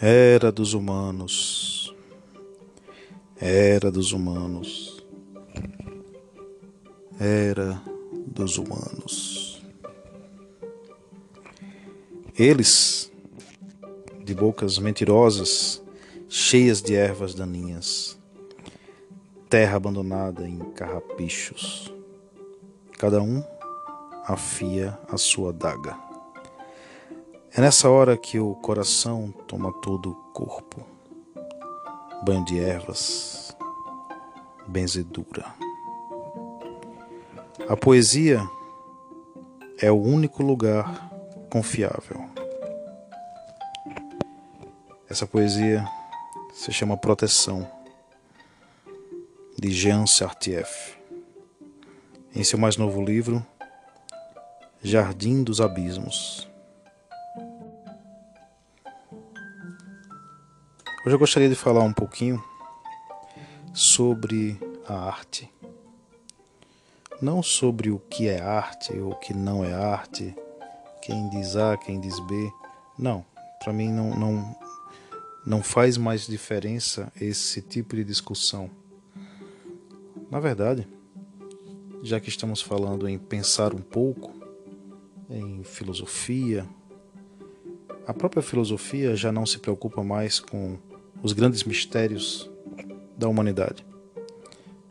Era dos humanos. Era dos humanos. Era dos humanos. Eles, de bocas mentirosas, cheias de ervas daninhas, terra abandonada em carrapichos, cada um afia a sua daga. É nessa hora que o coração toma todo o corpo. Banho de ervas, benzedura. A poesia é o único lugar confiável. Essa poesia se chama Proteção, de Jean Sartieff. Em seu mais novo livro, Jardim dos Abismos. Hoje eu gostaria de falar um pouquinho sobre a arte. Não sobre o que é arte ou o que não é arte, quem diz A, quem diz B. Não, para mim não, não, não faz mais diferença esse tipo de discussão. Na verdade, já que estamos falando em pensar um pouco em filosofia, a própria filosofia já não se preocupa mais com os grandes mistérios da humanidade,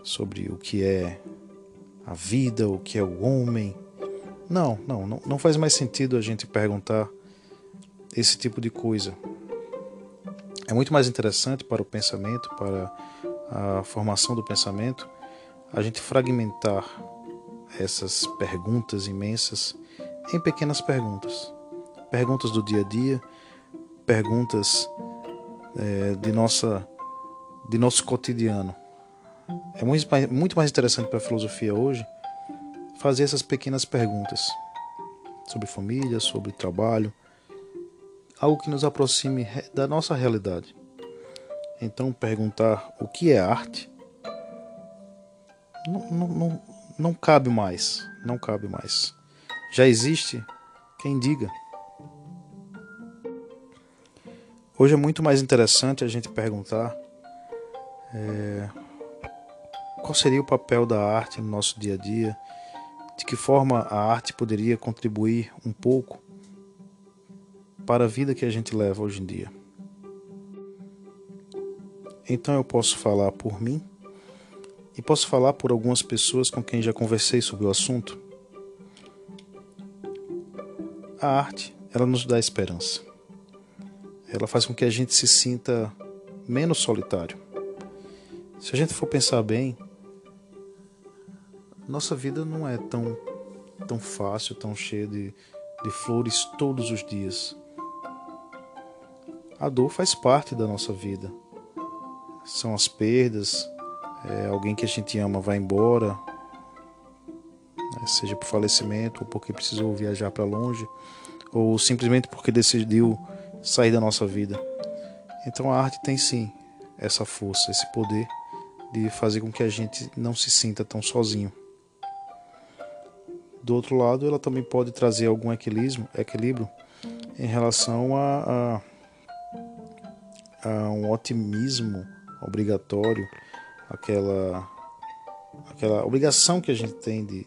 sobre o que é a vida, o que é o homem. Não, não, não, não faz mais sentido a gente perguntar esse tipo de coisa. É muito mais interessante para o pensamento, para a formação do pensamento, a gente fragmentar essas perguntas imensas em pequenas perguntas. Perguntas do dia a dia, perguntas é, de, nossa, de nosso cotidiano. É muito mais, muito mais interessante para a filosofia hoje fazer essas pequenas perguntas sobre família, sobre trabalho, algo que nos aproxime da nossa realidade. Então, perguntar o que é arte não, não, não, não cabe mais. Não cabe mais. Já existe quem diga. Hoje é muito mais interessante a gente perguntar é, qual seria o papel da arte no nosso dia a dia, de que forma a arte poderia contribuir um pouco para a vida que a gente leva hoje em dia. Então eu posso falar por mim e posso falar por algumas pessoas com quem já conversei sobre o assunto. A arte, ela nos dá esperança ela faz com que a gente se sinta menos solitário. Se a gente for pensar bem, nossa vida não é tão, tão fácil, tão cheia de, de flores todos os dias. A dor faz parte da nossa vida. São as perdas, é, alguém que a gente ama vai embora, né, seja por falecimento, ou porque precisou viajar para longe, ou simplesmente porque decidiu sair da nossa vida. Então a arte tem sim essa força, esse poder de fazer com que a gente não se sinta tão sozinho. Do outro lado, ela também pode trazer algum equilíbrio, equilíbrio em relação a, a, a um otimismo obrigatório, aquela, aquela obrigação que a gente tem de,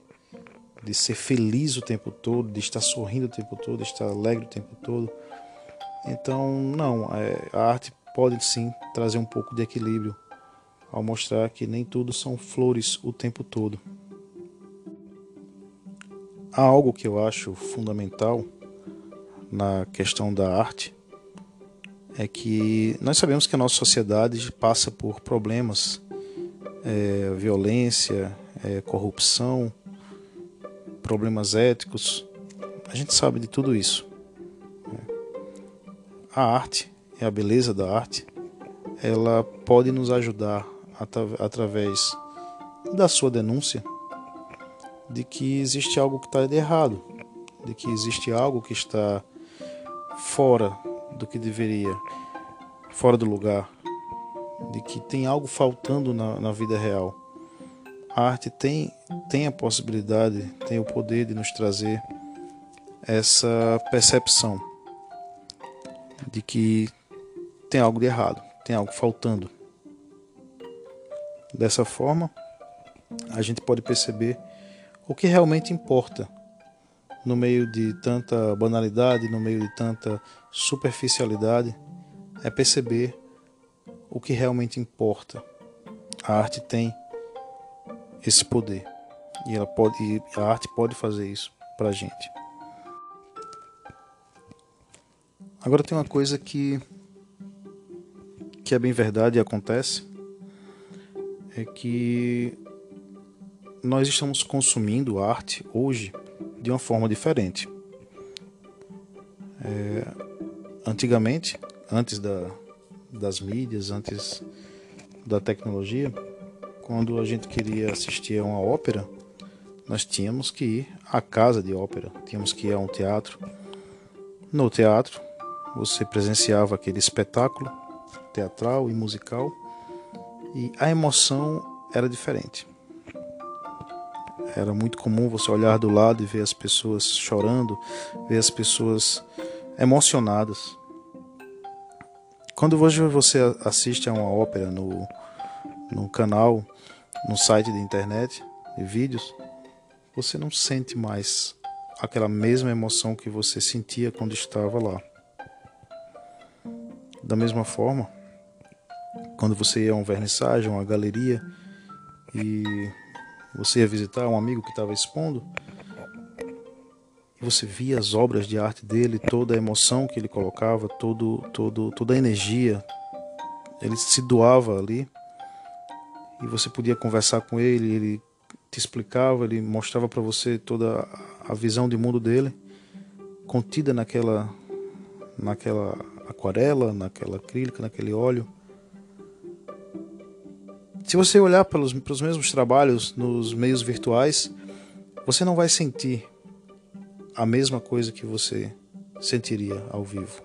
de ser feliz o tempo todo, de estar sorrindo o tempo todo, de estar alegre o tempo todo. Então, não, é, a arte pode sim trazer um pouco de equilíbrio ao mostrar que nem tudo são flores o tempo todo. Há algo que eu acho fundamental na questão da arte é que nós sabemos que a nossa sociedade passa por problemas, é, violência, é, corrupção, problemas éticos. A gente sabe de tudo isso a arte e a beleza da arte, ela pode nos ajudar através da sua denúncia de que existe algo que está de errado, de que existe algo que está fora do que deveria, fora do lugar, de que tem algo faltando na, na vida real. A arte tem, tem a possibilidade, tem o poder de nos trazer essa percepção de que tem algo de errado, tem algo faltando. Dessa forma, a gente pode perceber o que realmente importa no meio de tanta banalidade, no meio de tanta superficialidade, é perceber o que realmente importa. A arte tem esse poder e ela pode, a arte pode fazer isso para a gente. Agora tem uma coisa que que é bem verdade e acontece é que nós estamos consumindo arte hoje de uma forma diferente. É, antigamente, antes da, das mídias, antes da tecnologia, quando a gente queria assistir a uma ópera, nós tínhamos que ir à casa de ópera, tínhamos que ir a um teatro. No teatro, você presenciava aquele espetáculo teatral e musical e a emoção era diferente. Era muito comum você olhar do lado e ver as pessoas chorando, ver as pessoas emocionadas. Quando hoje você assiste a uma ópera no, no canal, no site de internet, de vídeos, você não sente mais aquela mesma emoção que você sentia quando estava lá. Da mesma forma, quando você ia a um vernissagem, uma galeria, e você ia visitar um amigo que estava expondo você via as obras de arte dele, toda a emoção que ele colocava, todo, todo, toda a energia, ele se doava ali e você podia conversar com ele, ele te explicava, ele mostrava para você toda a visão de mundo dele, contida naquela, naquela aquarela, naquela acrílica, naquele óleo. Se você olhar pelos, pelos mesmos trabalhos nos meios virtuais, você não vai sentir a mesma coisa que você sentiria ao vivo.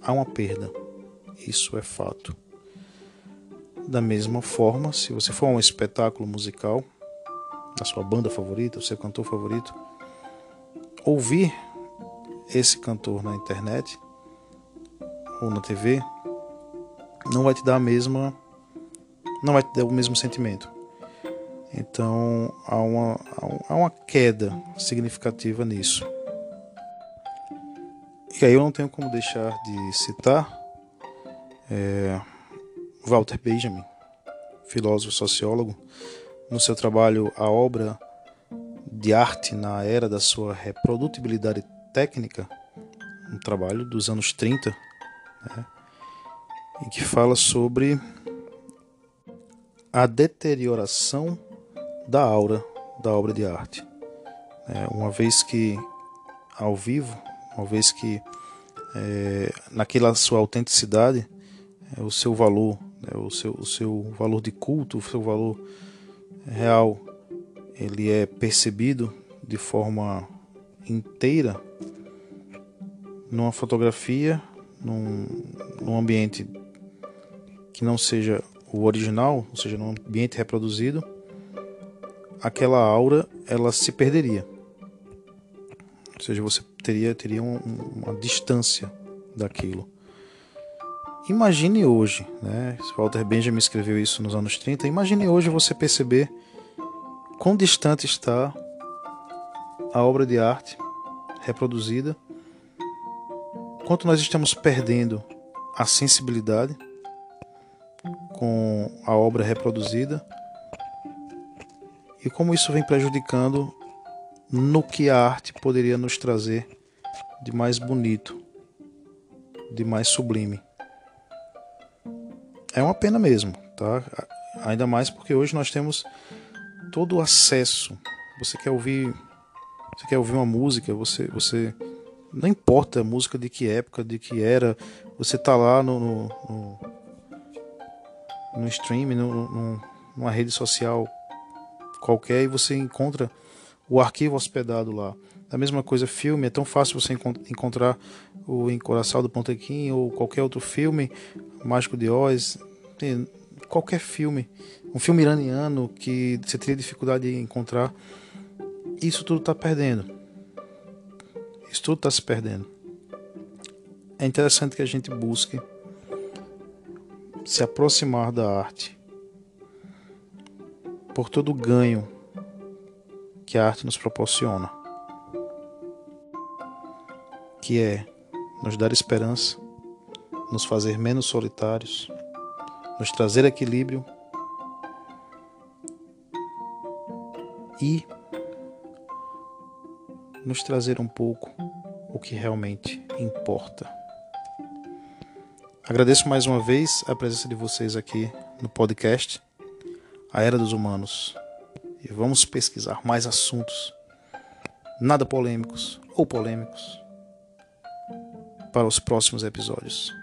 Há uma perda, isso é fato. Da mesma forma, se você for a um espetáculo musical, da sua banda favorita, o seu cantor favorito, ouvir esse cantor na internet ou na TV não vai te dar a mesma não vai ter o mesmo sentimento. Então há uma, há uma queda significativa nisso. E aí eu não tenho como deixar de citar é, Walter Benjamin, filósofo sociólogo, no seu trabalho A Obra de Arte na Era da Sua Reprodutibilidade Técnica, um trabalho dos anos 30, né, em que fala sobre a deterioração da aura da obra de arte. É, uma vez que ao vivo, uma vez que é, naquela sua autenticidade, é, o seu valor, né, o, seu, o seu valor de culto, o seu valor real, ele é percebido de forma inteira numa fotografia, num, num ambiente que não seja o original, ou seja, no ambiente reproduzido, aquela aura ela se perderia. Ou seja, você teria, teria um, uma distância daquilo. Imagine hoje, né? Walter Benjamin escreveu isso nos anos 30. Imagine hoje você perceber quão distante está a obra de arte reproduzida, quanto nós estamos perdendo a sensibilidade com a obra reproduzida e como isso vem prejudicando no que a arte poderia nos trazer de mais bonito, de mais sublime. É uma pena mesmo, tá? Ainda mais porque hoje nós temos todo o acesso. Você quer ouvir, você quer ouvir uma música, você, você não importa a música de que época, de que era, você tá lá no, no, no no stream, no, no, numa rede social qualquer e você encontra o arquivo hospedado lá. Da mesma coisa, filme, é tão fácil você encontrar o Encoraçado do Pontequim ou qualquer outro filme, Mágico de Oz, tem qualquer filme, um filme iraniano que você teria dificuldade de encontrar. Isso tudo está perdendo. Isso tudo está se perdendo. É interessante que a gente busque se aproximar da arte, por todo o ganho que a arte nos proporciona, que é nos dar esperança, nos fazer menos solitários, nos trazer equilíbrio e nos trazer um pouco que realmente importa. Agradeço mais uma vez a presença de vocês aqui no podcast A Era dos Humanos e vamos pesquisar mais assuntos, nada polêmicos ou polêmicos, para os próximos episódios.